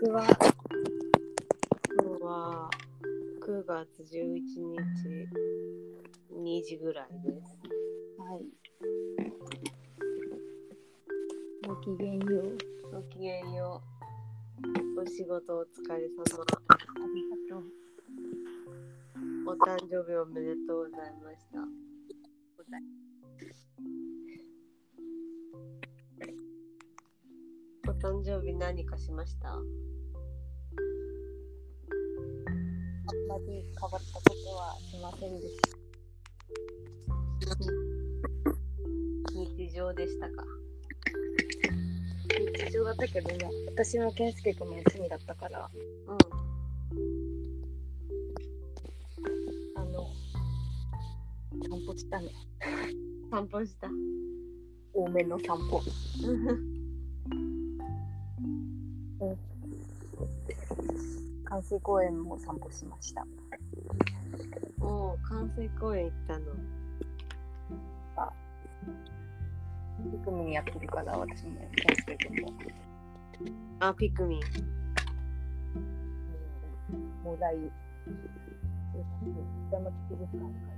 刻は今日は9月11日2時ぐらいです。はい。ごきげんよう。ごきげんよう。お仕事お疲れ様。ありがとう。お誕生日おめでとうございました。誕生日何かしました？あんまり変わったことはしませんでした。日常でしたか？日常だったけども、私も健介君も休みだったから、うん。あの、散歩したね。散歩した。多めの散歩。関公園も散歩しました。おお、関西公園行ったの。ピクミンやってるから、私も健介君も。あ、ピクミン。もらい、山木美術館か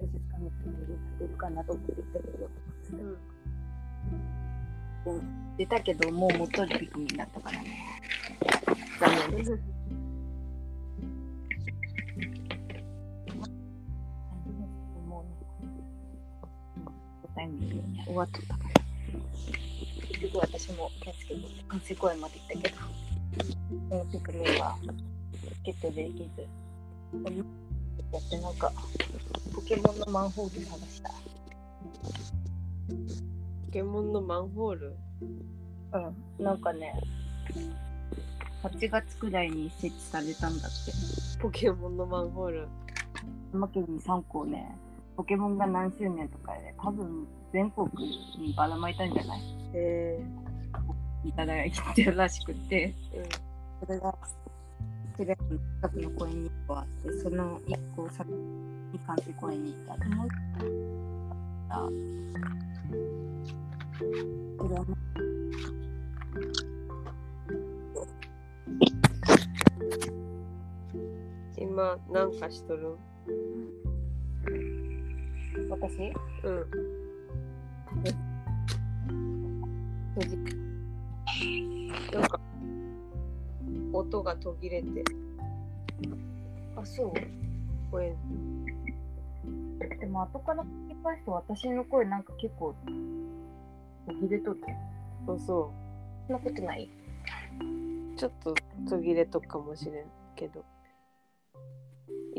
美術館のつもりが出るかなと思って行ったけど、うん。出たけど、もう元にピクミンだったからね。残念です。もう、タイミングに終わっとったから。結局私も健介君関西公園まで行ったけど、そのピクミンはゲットできず、やってなんか、ポケモンのマンホール探した。ポケモンのマンホールうん、なんかね、8月くらいに設置されたんだって。ポケモンのマンホール。おまけに3個ね、ポケモンが何周年とかで、多分全国にばらまいたんじゃない？へいただいてるらしくて、えそれが、テレビの近くの公園に1個あって、その1個を先に関西公園に行った。でもう一個あそれ今、なんかしとる？う私？うん。なんか、音が途切れて、あ、そう？声、でも後から聞き返すと私の声なんか結構途切れとる。そうそ。そんなことない？うちょっと途切れとくかもしれんけど。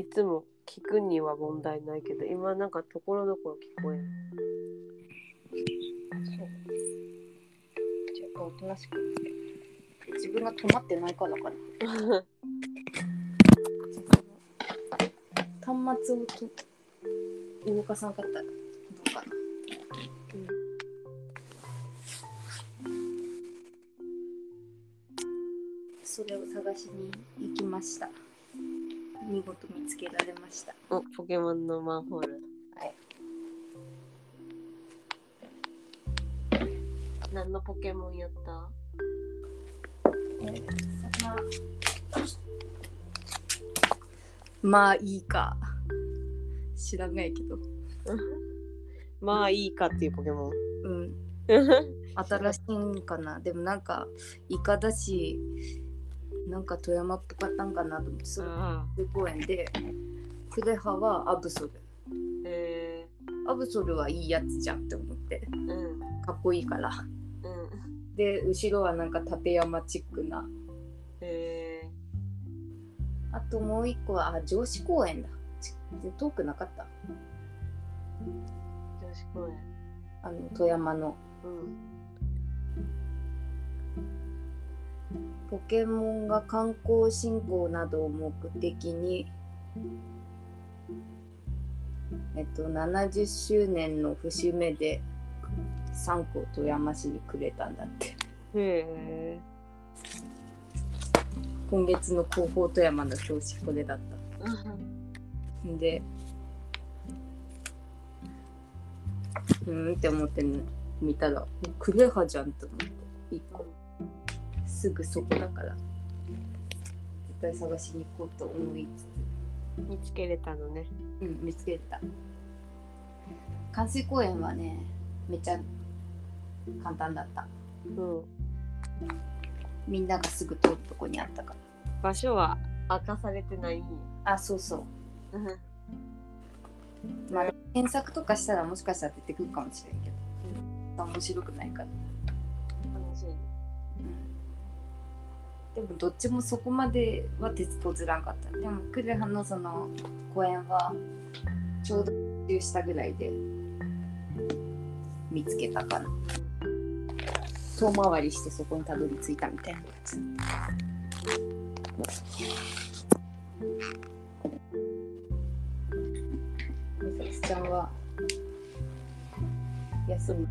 いつも聞くには問題ないけど、今なんかところどころ聞こえん。そう。じゃあおとなしく。自分が止まってないからかな。端末をと動かさなかったらどうかな。それを探しに行きました。見事見つけられました。お、ポケモンのマンホール。はい。何のポケモンやった？まあいいか。知らないけど。まあいいかっていうポケモン。うん。新しいんかな。でもなんか、イカだし、なんか富山っぽかったんかなと思って、それあ公園で、クレハはアブソル。えアブソルはいいやつじゃんって思って、ー、うん。かっこいいから。うん。で、後ろはなんか立山チックな。えあともう一個は、あ、上司公園だ。ち遠くなかった。ー、女子公園。あの、富山の。うん。ポケモンが観光振興などを目的に、えっと、70周年の節目で3個富山市にくれたんだって。へえ。今月の広報富山の表紙これだった。んで、うーんって思って見たら、クレハじゃんって思って、1個。すぐそこだから。絶対探しに行こうと思いつ見つけれたのね。つ、うん、見つけた。関水公園はねめっちゃ簡単だった。うん。みんながすぐ通るとこにあったから。場所は明かされてない。あそうそう。まあ検索とかしたらもしかしたら出てくるかもしれんけど、面白くないから、でもどっちもそこまでは鉄道ずらんかった。でもクレハのその公園はちょうど一周したぐらいで。見つけたかな。遠回りしてそこにたどり着いたみたいな感じ。みさきちゃんは休み。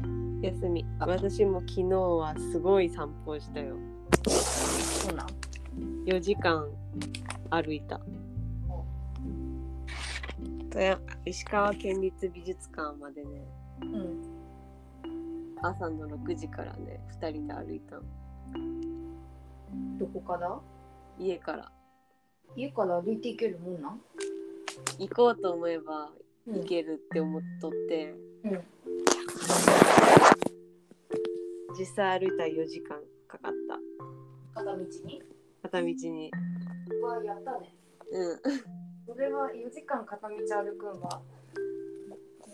休み。私も昨日はすごい散歩したよ4時間歩いた。富山石川県立美術館までね。うん。朝の6時からね2人で歩いた。のどこから？家から。家から歩いて行けるもんなん？行こうと思えばうん。行けるって思っとって、うん。実際歩いたら4時間かかった。片道に？片道に。うわやったねうん。それは4時間片道歩くんは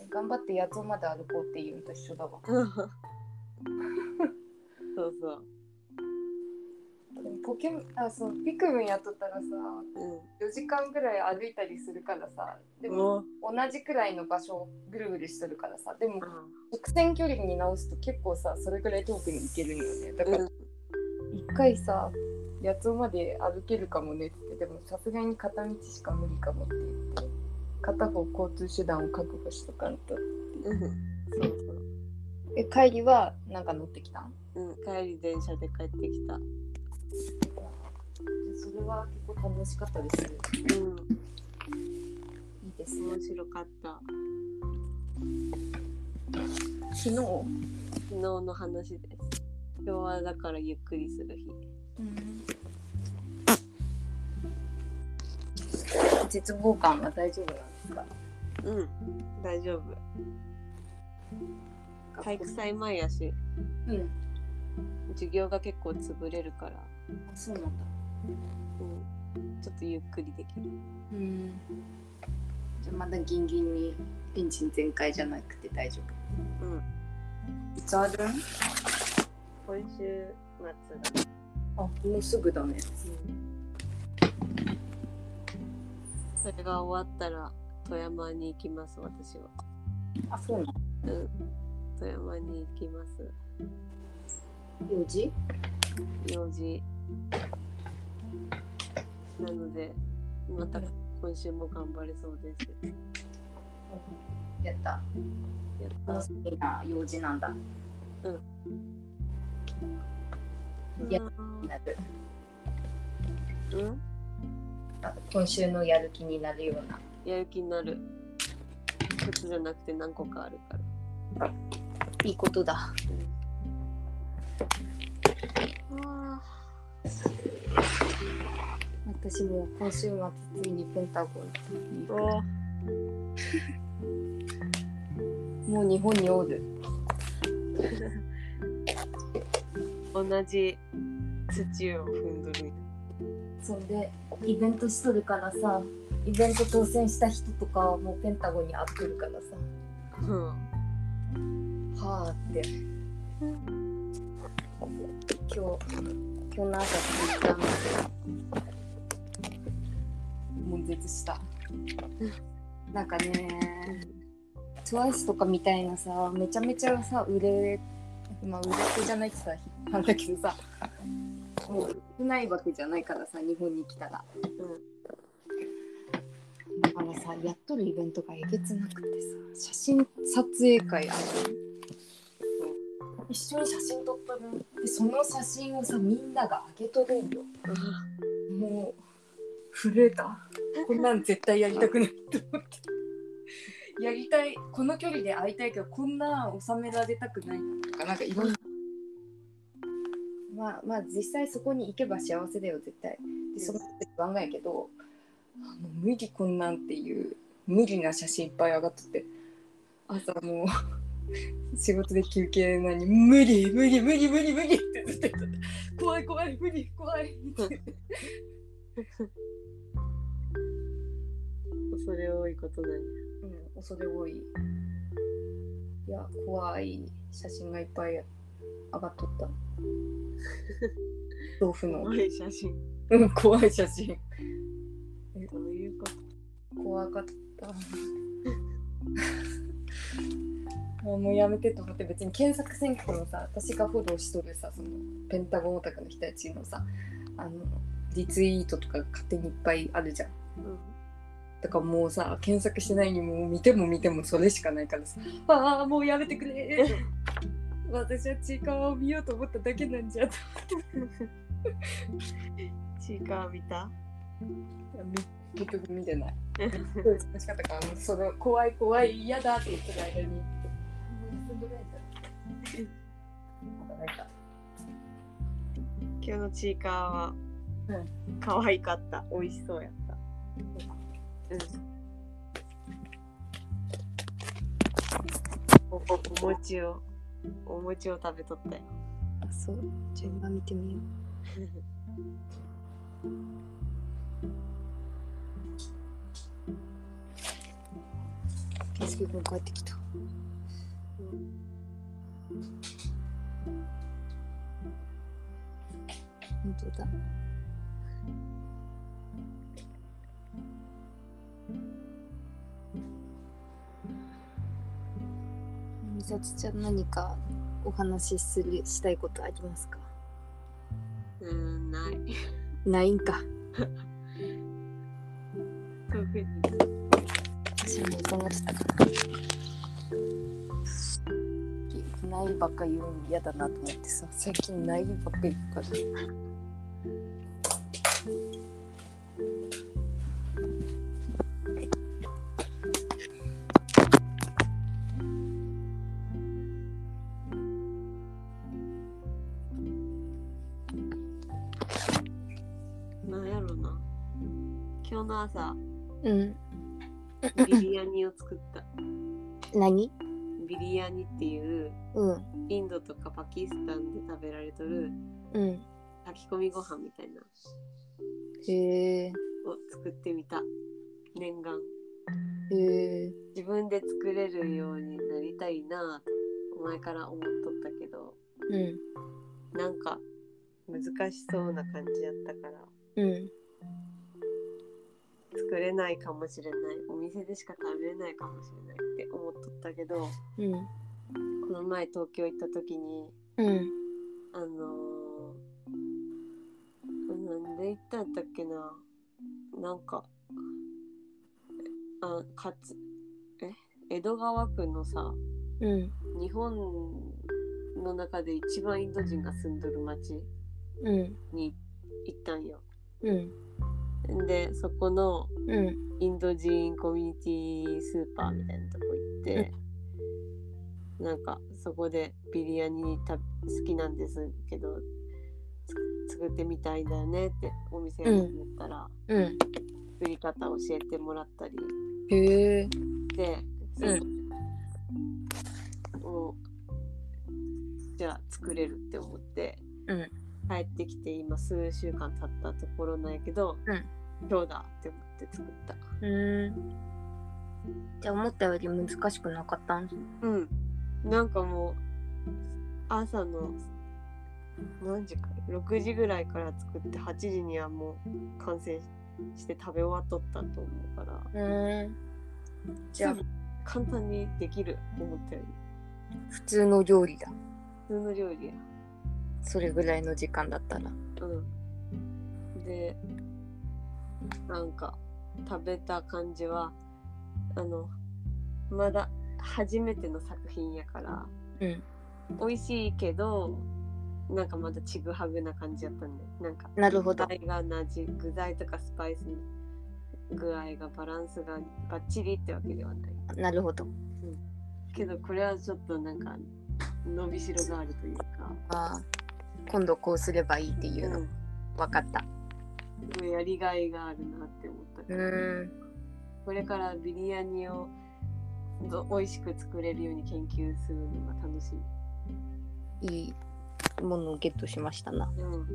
頑張って八つ尾まで歩こうっていうのと一緒だわ。そうそう。でもポケモンあそうピクミンやっとったらさう4時間ぐらい歩いたりするからさでんもも同じくらいの場所をぐるぐるしとるからさでもう直線距離に直すと結構さそれぐらい遠くに行けるんよね。だからん。一回さ八つ尾まで歩けるかもねって。でもさすがに片道しか無理かもって言って片方交通手段を確保しとかんと。うんそうそう。え帰りはなんか乗ってきたん？うん、帰り電車で帰ってきた。それは結構楽しかったです。うん、いいですね。面白かった。昨日、昨日の話です。今日はだからゆっくりする日。絶望感は大丈夫なんですか？うん、大丈夫。体育祭前やし、うん。授業が結構潰れるから、そうなんだ。うん、ちょっとゆっくりできる。うん。じゃあまだギンギンにエンジン全開じゃなくて大丈うん、夫いつある？ん今週末だ。あもうすぐだねそれが終わったら富山に行きます、私は。あそうなの？うん、富山に行きます。4時用事。なのでまた今週も頑張れそうです。やった。やった。楽しみな用事なんだ。いやなる。うん？あ今週のやる気になるような。やる気になる。一つじゃなくて何個かあるから。いいことだ。あ私も今週末ついにペンタゴンに もう日本におる。同じ土を踏んどるそんでイベントしとるからさイベント当選した人とかはもうペンタゴンに会ってるからさ。うんはあって。今日今日の朝ツイッター見て悶絶したなんかね TWICE とかみたいなさめちゃめちゃさ売れまあ売れ手じゃないってさなんだけどさもう少ないわけじゃないからさ日本に来たら。だからさやっとるイベントがえげつなくてさ写真撮影会ある。一緒に写真撮ったる。でその写真をさみんなが上げとるんよ。もう震えた。こんなん絶対やりたくないと思って。やりたいこの距離で会いたいけどこんな収められたくないとかなんかいろんなまあまあ実際そこに行けば幸せだよ絶対でその時不安がやけどあの無理こんなんっていう無理な写真いっぱい上がっとって朝もう 仕事で休憩なのに無理無理無理無理無理ってずっと言ってた怖い怖い無理怖いって 恐れ多いことなんや。うん、恐れ多い。いや、怖い写真がいっぱい上がっとった。豆腐の。怖い写真。うん、怖い写真。どういうこと？怖かった。あもうやめてと思って別に検索せんけどもさ私がフォローしとるさそのペンタゴンオタクの人たちのさあのリツイートとか勝手にいっぱいあるじゃんうんだからもうさ検索しないにもう見ても見てもそれしかないからさああもうやめてくれ 私はちいかわを見ようと思っただけなんじゃとチーカー見た？み結局見てない。すごい楽しかったかその怖い怖い嫌だって言ってる間に。今日のチーカーはうん可愛かった。美味しそうやった。うん。おおお餅をお餅を食べとったよ。あそう。じゃあ今見てみよう。圭介君帰ってきた。本当だ。美咲ちゃん何かお話しするしたいことありますか？うん、ない。ないんか 特に。私も忙しかったないばっか言うの嫌だなと思ってさ最近ないばっか言うから炊き込みご飯みたいな。へえを作ってみた。念願。へえ自分で作れるようになりたいなと前から思っとったけど。うん。なんか難しそうな感じやったから。うん。作れないかもしれない。お店でしか食べれないかもしれないって思っとったけど。うん。この前東京行った時にうん行ったんだっけな。なんかあかつえ？江戸川区のさうん。日本の中で一番インド人が住んどる町うん。に行ったんよ。うん。でそこのうん。インド人コミュニティスーパーみたいなとこ行って、なんかそこでビリヤニた好きなんですけどつ作ってみたいんだよねってお店に言ったら、うん。作り方教えてもらったり。へえ。で、うん。もうじゃあ作れるって思って、うん。帰ってきて今数週間経ったところなんやけど、うん。今日だって思って作った。うんじゃあ思ったより難しくなかったん？うん。なんかもう朝の何時か6時ぐらいから作って8時にはもう完成して食べ終わっとったと思うから。うん。じゃあ。簡単にできる思ったより。普通の料理だ。普通の料理や。それぐらいの時間だったら。うん。でなんか食べた感じはあのまだ初めての作品やから。うん。美味しいけどなんかまだちぐはぐな感じやったんでなんかなるほど。具材が同じ具材とかスパイスの具合がバランスがバッチリってわけではない。なるほど。けどこれはちょっとなんか伸びしろがあるというか。あ今度こうすればいいっていうの、うん。分かった。やりがいがあるなって思ったから、うんこれからビリヤニをど。美味しく作れるように研究するのが楽しみ。いいものをゲットしましたな。うん。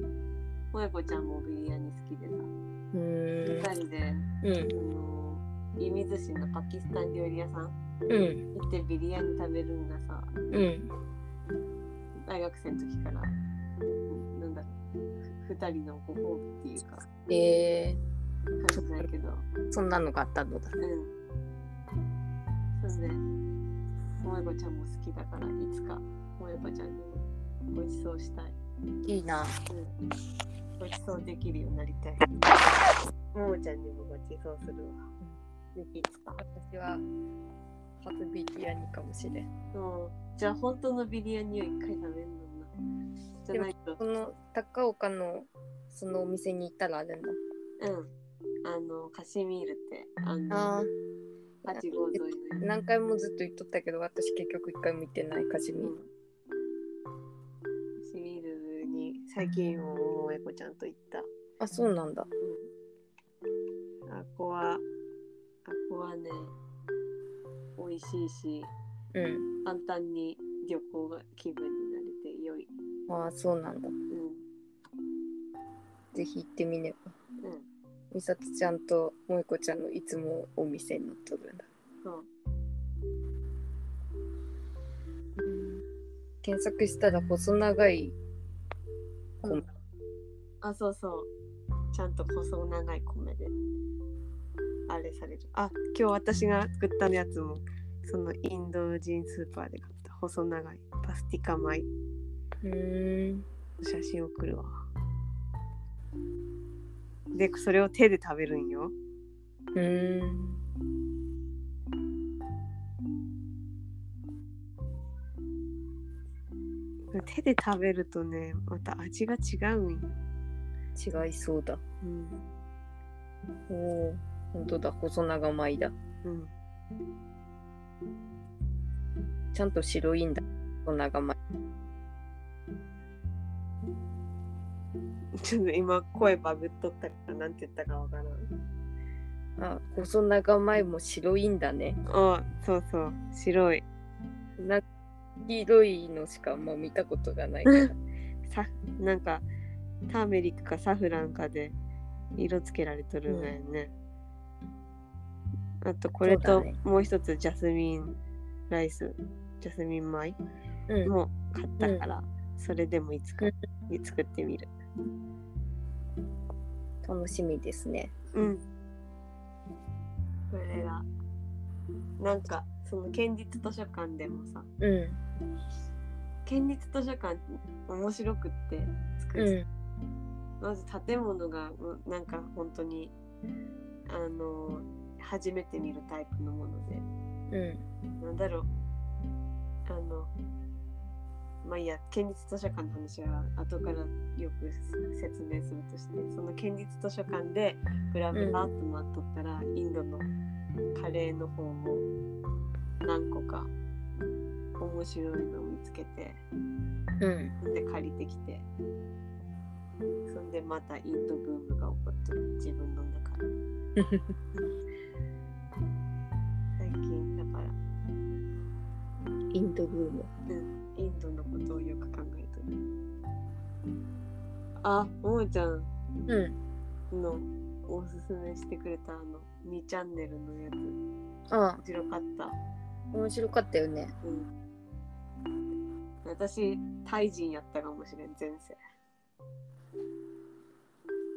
萌子ちゃんもビリヤニ好きでさ、うーん。二人で、うん。あの射水市のパキスタン料理屋さんうん。行ってビリヤニ食べるんがさ、うん。大学生の時から、なんだろう、ふ二人のご褒美っていうか、え感じだけど、ー、そんなのがあったのだ。うん。そんで、萌子ちゃんも好きだから、いつか萌子ちゃんにもご馳走したい。いいなうん。ご馳走できるようになりたい。ももちゃんにもご馳走するわ。いつか。私は初ビリヤニかもしれんうん。じゃあ本当のビリヤニを一回食べるのな。じゃないと。この高岡のそのお店に行ったらあるんだうん。あの、カシミールって、あの、あ八号沿いの。何回もずっと言っとったけど私結局一回も行ってないカシミールシ最近ももえこちゃんと行った。あそうなんだうん。あこは、あこはね、美味しいし、うん簡単に旅行が気分になれて良い。ああそうなんだうん。ぜひ行ってみねばうん。みさとちゃんと萌子ちゃんのいつもお店に乗っとるんだそう。検索したら細長いうんあ、そうそう。ちゃんと細長い米で。あれされる。あ、今日私が作ったやつも、そのインド人スーパーで買った細長いパスティカ米。うーん写真送るわ。で、それを手で食べるんよ。うーん手で食べるとね、また味が違うんよ。違いそうだうん。おお本当だ細長米だうん。ちゃんと白いんだ細長米 ちょっと今声バグっとったからなんて言ったかわからん。あ細長米も白いんだねあ、そうそう。白い。な黄色いのしかもう見たことがないから さなんかターメリックかサフランかで色つけられとるんだよね。あとこれともう一つジャスミンライス、ジャスミン米うん。も買ったから、それでもいつか作ってみる。楽しみですね。うん。これがなんかその県立図書館でもさうん。県立図書館面白くって作うる、んまず建物がうんなんか本当にあの初めて見るタイプのもので。うん。なんだろう。あのまあいいや県立図書館の話は後からよく説明するとしてその県立図書館でブラブラっと回っとったら、インドのカレーの方も何個か面白いのを見つけてうん。で借りてきてそんでまたインドブームが起こってる。自分の中で。最近だから。インドブーム。うん、インドのことをよく考えてる。あ、ももちゃん。うん。のおすすめしてくれたあの2チャンネルのやつ、あ。面白かった。面白かったよね。うん。私、タイ人やったかもしれん、前世。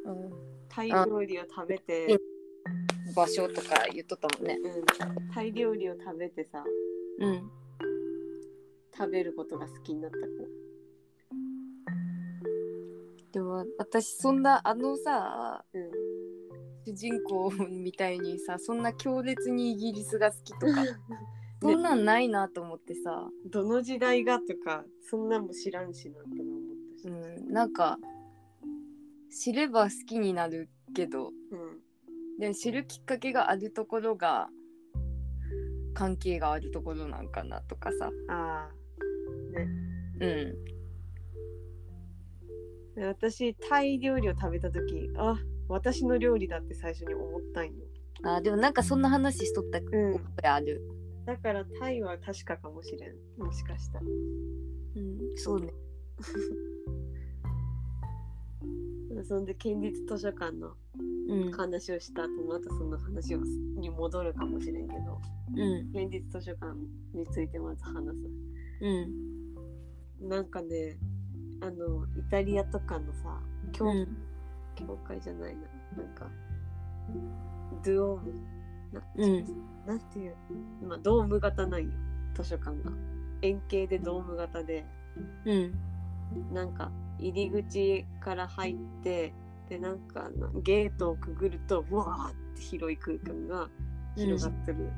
うん。タイ料理を食べて、うん。場所とか言っとったもんね。うん、タイ料理を食べてさ、うん。食べることが好きになったから。でも私そんなあのさうん。主人公みたいにさそんな強烈にイギリスが好きとか。そんなんないなと思ってさ、どの時代がとか、そんなんも知らんしなとか思ったし。うん、なんか知れば好きになるけどうん。でも知るきっかけがあるところが関係があるところなんかなとかさああ。ね。うん私タイ料理を食べた時あ私の料理だって最初に思ったんよあでもなんかそんな話しとった覚うんえある。だからタイは確かかもしれんもしかしたらうん、そうね。そんで県立図書館のうん。話をした後またその話をに戻るかもしれんけどうん。県立図書館についてまず話すうん。なんかねあのイタリアとかのさ教,、うん。教会じゃないななんかドゥオームな,、うんなんていうまあドーム型なんよ図書館が円形でドーム型でうん。なんか入り口から入ってでなんかなゲートをくぐるとわーって広い空間が広がってる、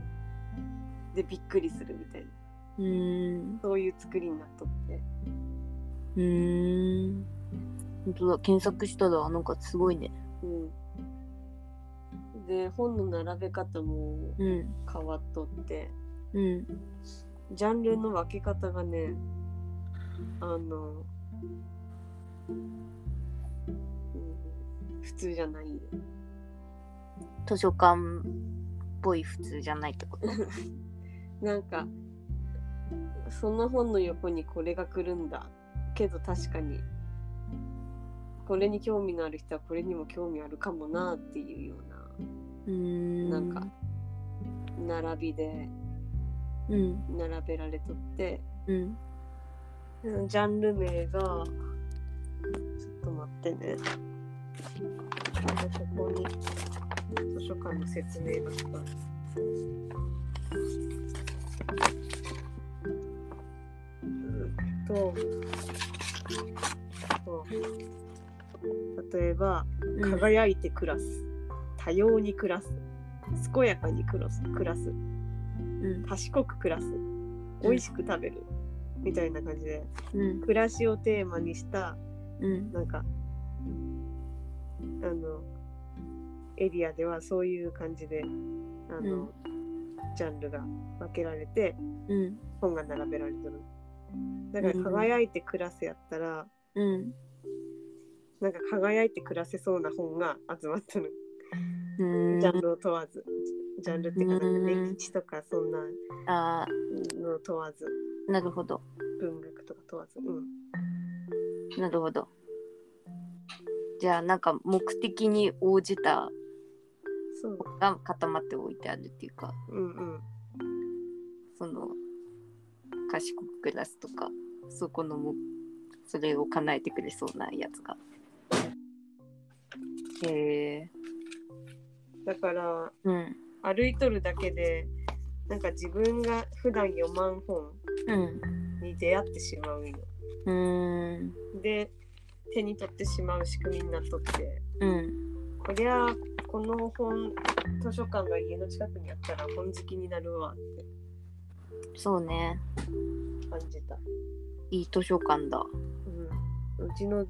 でびっくりするみたいなうん。そういう作りになっとってうん。本当だ、検索したら、なんかすごいね。うんで本の並べ方もうん。変わっとってうん。ジャンルの分け方がねあの、うん、普通じゃないよ図書館っぽい普通じゃないってこと？なんかその本の横にこれが来るんだけど確かにこれに興味のある人はこれにも興味あるかもなっていうよううん。なんか。な並びでうん。並べられとってうん。うんジャンル名がちょっと待ってね。でここに図書館の説明が書かれてうんとそう。例えば輝いて暮らす、多様に暮らす。健やかに暮らす暮らす。うん。賢く暮らす。美味しく食べる、みたいな感じでうん。暮らしをテーマにしたうん。なんかあのエリアではそういう感じであの、ジャンルが分けられてうん。本が並べられてるだからうん輝いて暮らせやったら、うん。なんか輝いて暮らせそうな本が集まってるうん。ジャンルを問わずジャンルっていうか歴史とかそんなあのを問わずあ、なるほど。文学とか問わずうんなるほど。じゃあ、なんか目的に応じたそうが固まっておいてあるっていうか、うんうんその、賢く暮らすとか、そこのも、それを叶えてくれそうなやつが。へえ。だからうん。歩いとるだけでなんか自分が普段読まん本うん。に出会ってしまうようーん。で手に取ってしまう仕組みになっとってうん。こりゃこの本図書館が家の近くにあったら本好きになるわってそうね。感じた、いい図書館だ。うん、うちの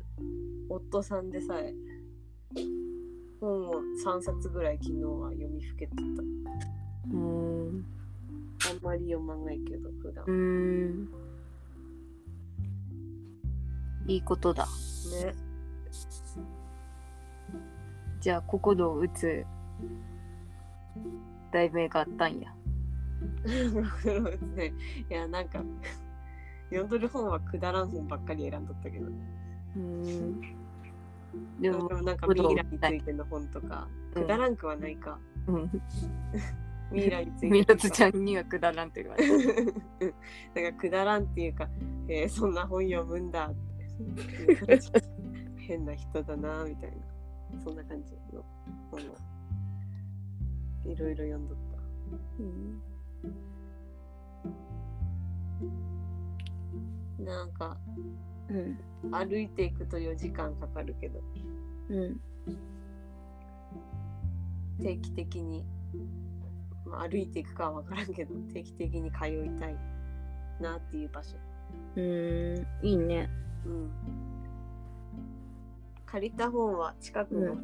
夫さんでさえ本を3冊ぐらい昨日は読みふけてたうーん。あんまり読まないけど普段うーん。いいことだ。ねじゃあ、心を打つ題名があったんや。ね、いやなんか読んどる本はくだらん本ばっかり選んどったけどねうーん。ででも、もなんか未来についての本とか、うんくだらんくはないかうん。未来についてみとかなつちゃんにはくだらんって言われる。なんかくだらんっていうか、えーそんな本読むんだって変な人だなみたいなそんな感じのいろいろ読んどったなんかうん。歩いていくと4時間かかるけどうん。定期的に、まあ、歩いていくかは分からんけど定期的に通いたいなっていう場所うーん。いいね。うん借りた本は近くの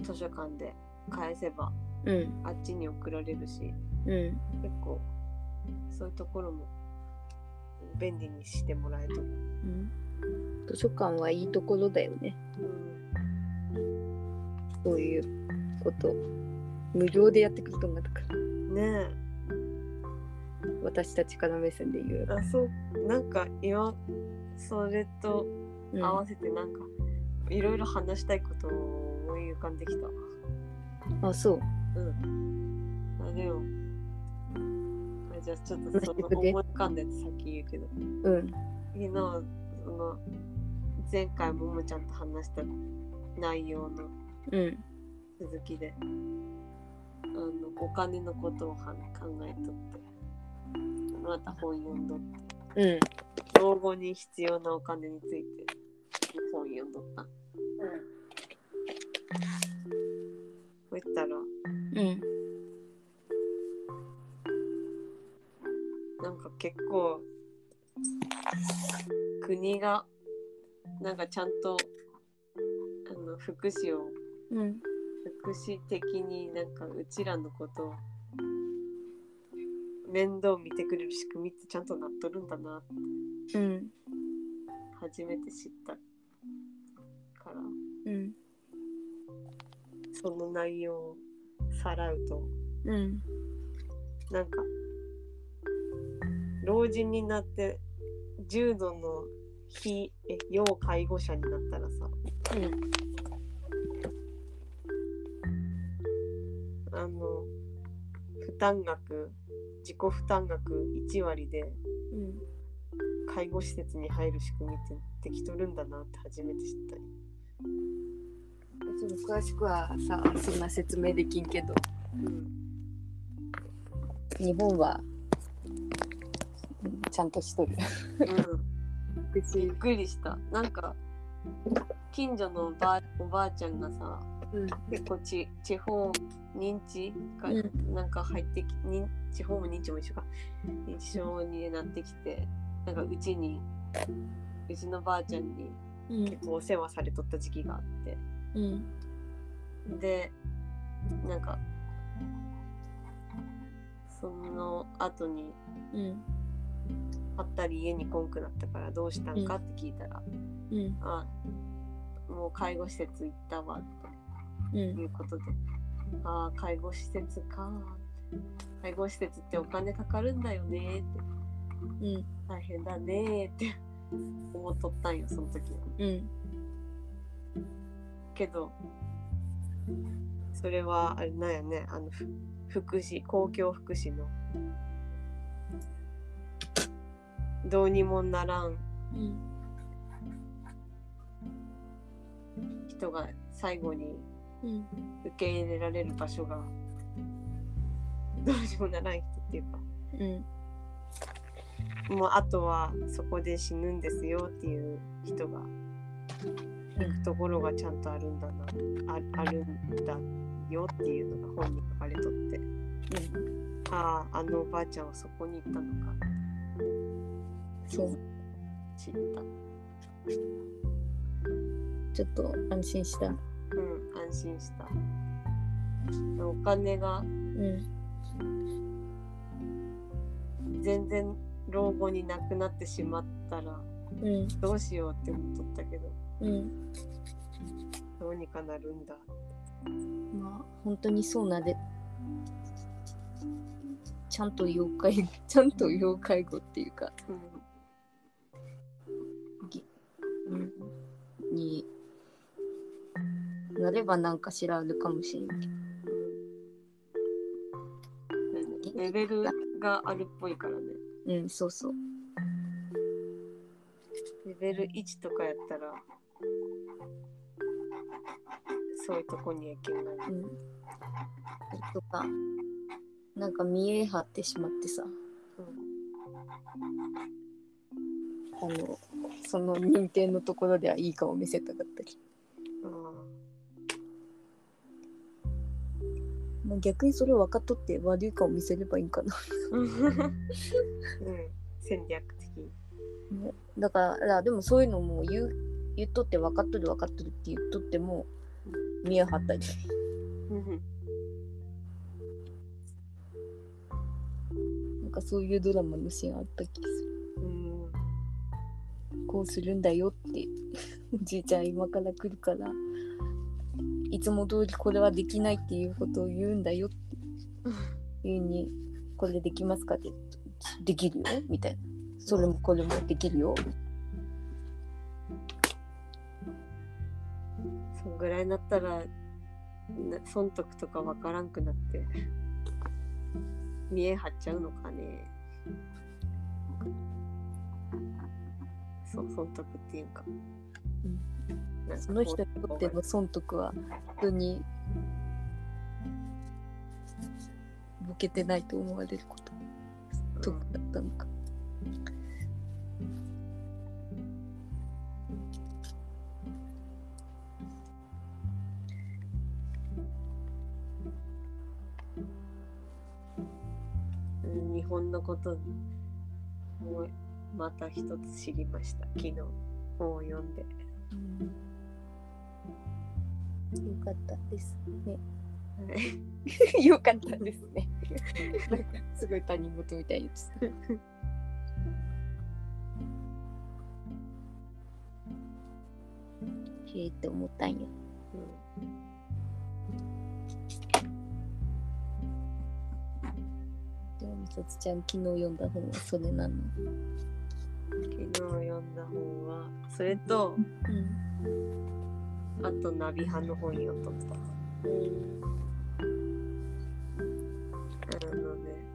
図書館で返せばうん。あっちに送られるしうん。結構そういうところも便利にしてもらえとる。うん、図書館はいいところだよねそういうこと無料でやってくるとんがだから。ね。私たちから目線で言う。え、あそう。なんか今それとうん。合わせてなんかいろいろ話したいことを思い浮かんできた。あそう。うん。あでも。あじゃあちょっとその思い浮かんでて先言うけど。うん。昨日その前回ももちゃんと話した内容のうん。続きであのお金のことをは考えとって。また本読んどって。うん老後に必要なお金について。本読んどった。そしたら。うん。なんか結構国がなんかちゃんとあの福祉をうん福祉的になんかうちらのこと面倒見てくれる仕組みってちゃんとなっとるんだな。ってうん初めて知ったから。うんその内容をさらうと。うんなんか老人になって重度の非え要介護者になったらさあ担額自己負担額1割でうん。介護施設に入る仕組みってできとるんだなって初めて知った。り。その詳しくはさそんな説明できんけど。うん。日本はうんちゃんとしとる。うん、びっくりした。なんか近所のおばあおばあちゃんがさうん。結構ち地方認知がうなんか入ってき認地方も認知も一緒か。認知症になってきてなんかうちにうちのばあちゃんにうん。結構お世話されとった時期があって。うん。でなんかその後にうん。ぱったり家に来んくなったからどうしたんかって聞いたら、うん。あもう介護施設行ったわってうん。いうことで、ああ介護施設か介護施設ってお金かかるんだよねって。うん。大変だねって。思っとったんよその時は。うん。けどそれはあれなんやね。あのふ福祉公共福祉の。どうにもならん。うん。人が最後にうん受け入れられる場所がどうにもならん人っていうか。うん。もうあとはそこで死ぬんですよっていう人が行くところがちゃんとあるんだな。ああるんだよっていうのが本に書かれとって。あああのおばあちゃんはそこに行ったのか。そう。知ったちょっと安心したうん安心した。お金がうん全然老後になくなってしまったらうんどうしようって思っとったけどうんどうにかなるんだまあ本当にそうなでちゃんと妖怪 ちゃんと妖怪語っていうか、うん、になればなんかしらあるかもしれない。うん。レベルがあるっぽいからね。うんそうそう。レベル1とかやったらそういうとこに行けない。うん。とかなんか見え張ってしまってさ。あのその認定のところではいい顔見せたかったりまあ逆にそれを分かっとって悪い顔見せればいいんかな。うん、うん、戦略的に。ね。だからでもそういうのも言う言っとって分かっとる分かっとるって言っとっても見え張ったり。うん。なんかそういうドラマのシーンあった気がする。うんこうするんだよって。おじいちゃん今から来るからいつも通りこれはできないっていうことを言うんだよっていうにこれできますかってできるよ？みたいな。それもこれもできるよ？そんぐらいになったらな損得とかわからんくなって見え張っちゃうのかね。そう損得っていうか,、なん。かその人にとっての損得は普通にボケてないと思われること得だったのか。うん。日本のこともうまた一つ知りました。昨日本を読んでよかったですね。はいよかったですね。なんかすごい他人事みたいに言ってた。へえって思ったんや。でもみさつちゃん昨日読んだ本はそれなの。昨日読んだ本はそれとうん。あとナビ派の本読んとった。あのね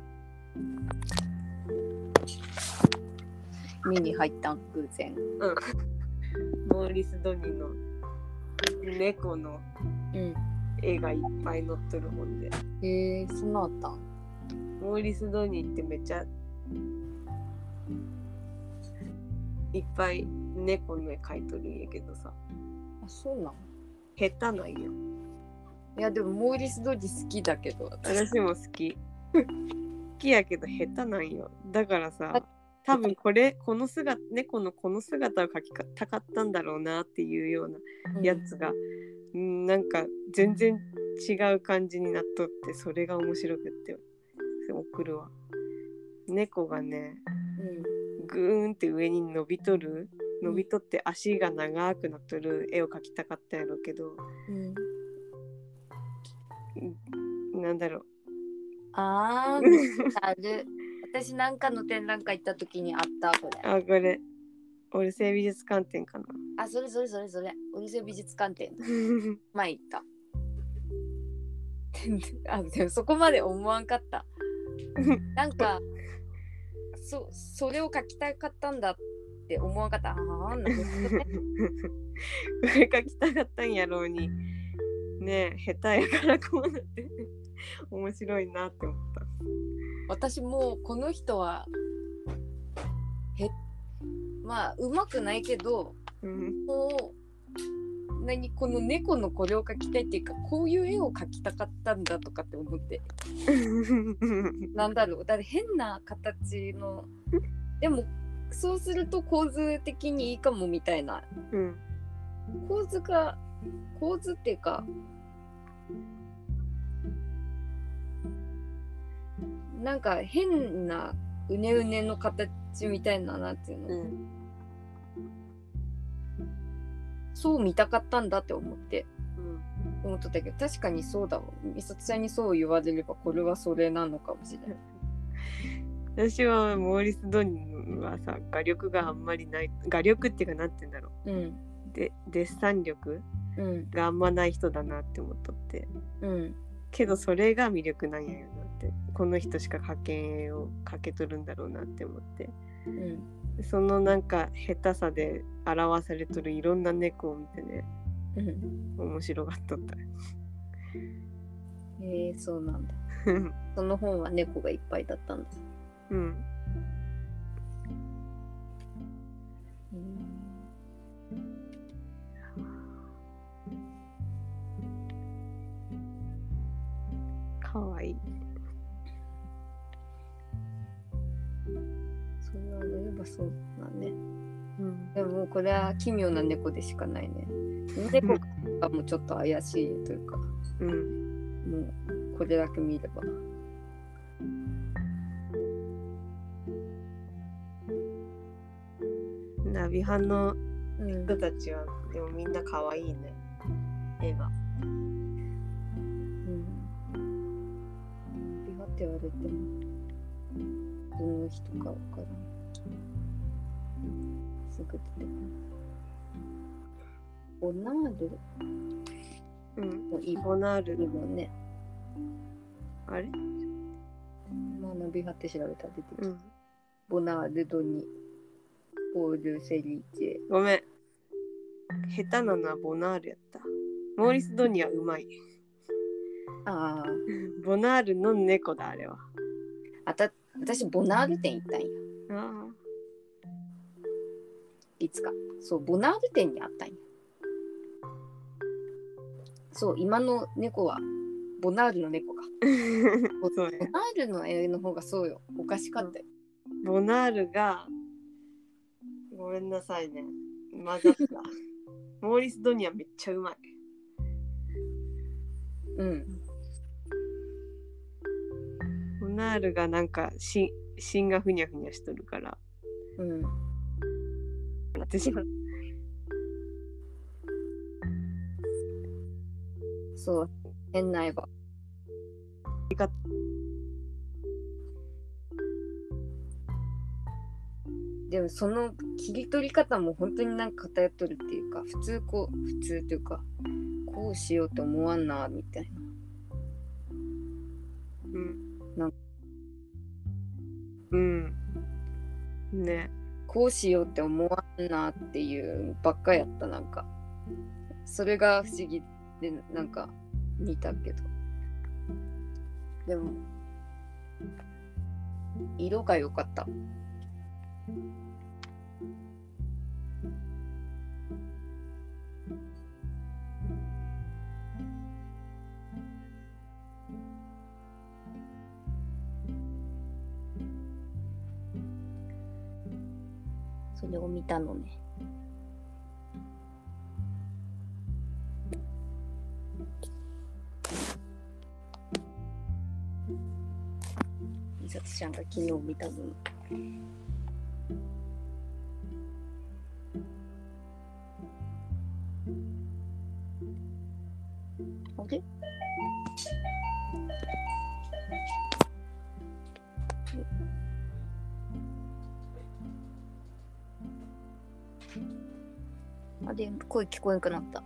目に入ったん偶然。モーリス・ドニーの猫のうん。絵がいっぱい載っとる本で。へえそんなあったん？モーリス・ドニーってめっちゃいっぱい猫の絵描いとるんやけどさ。あ、そうなん下手なんよいやでもモーリス・ドジ好きだけど私。私も好き。好きやけど下手なんよ。だからさ多分これこの姿猫のこの姿を描きたかったんだろうなっていうようなやつが、うん、なんか全然違う感じになっとってそれが面白くって送るわ。猫がねぐーんって上に伸びとる伸びとって足が長くなっとる絵を描きたかったやろうけどうん、うん、なんだろう。あーある。私なんかの展覧会行った時にあったこれ。あこれ。俺性美術観点かな。あそれそれそれそれ。オリセ美術館展。前行った。あでもそこまで思わんかった。なんかそそれを書きたかったんだって思わんかった。ああ なるほどね。これ描きたかったんやろうに。ねえ下手やからこうなって。面白いなって思った。私もうこの人はへまあうまくないけどうん。もう何この猫のこれを描きたいっていうかこういう絵を描きたかったんだとかって思って。なんだろう。だって変な形のでもそうすると構図的にいいかもみたいな。うん。構図が構図っていうかなんか変なうねうねの形みたいななんていうの、うん。そう見たかったんだって思って。うん。思っとったけど確かにそうだわ。美里ちゃんにそう言われればこれはそれなのかもしれない 私はモーリス・ドニーはさ画力があんまりない画力っていうかなんて言うんだろう。ん。うでデッサン力うん。があんまない人だなって思っとって。うん。けどそれが魅力なんやよなって。この人しか描けん絵を描けとるんだろうなって思って。うん。そのなんか下手さで表されとるいろんな猫を見てねうん。面白がっとった。へえそうなんだ。その本は猫がいっぱいだったんだうん。かわいい。そう言われればそうだね。うん。でもこれは奇妙な猫でしかないね。猫がもうちょっと怪しいというか。うん。もうこれだけ見ればナ旅班のうん人たちはでもみんな可愛いね絵がうん。美派って言われても、どの人かわからん。すぐ出てくる。ボナールうんのいいボナールもんね。あれ？まあ、ナビハって調べたら出てきた。うんボナールドに、ポール・セリーチェ。ごめん下手なのはボナールやったモーリス・ドニアうまいああ、ボナールの猫だあれはあた、私、ボナール店行ったんや。あいつか。そう、ボナール店にあったんや。そう、今の猫は、ボナールの猫か。ボナールの絵の方がそうよ。おかしかったよ。ボナールがごめんなさいね混ざった モーリス・ドニアめっちゃうまいうん。ボナールがなんかし芯がふにゃふにゃしとるからうん。私そう、変な絵ば。でもその切り取り方も本当になんか偏っとるっていうか普通こう普通というかこうしようと思わんなみたいな。うん。なんうん。ね。こうしようって思わんなっていうばっかやったなんか。それが不思議でなんか似たけど。でも色が良かったそれを見たのね。みさとちゃんが昨日見たの。声聞こえなくなった。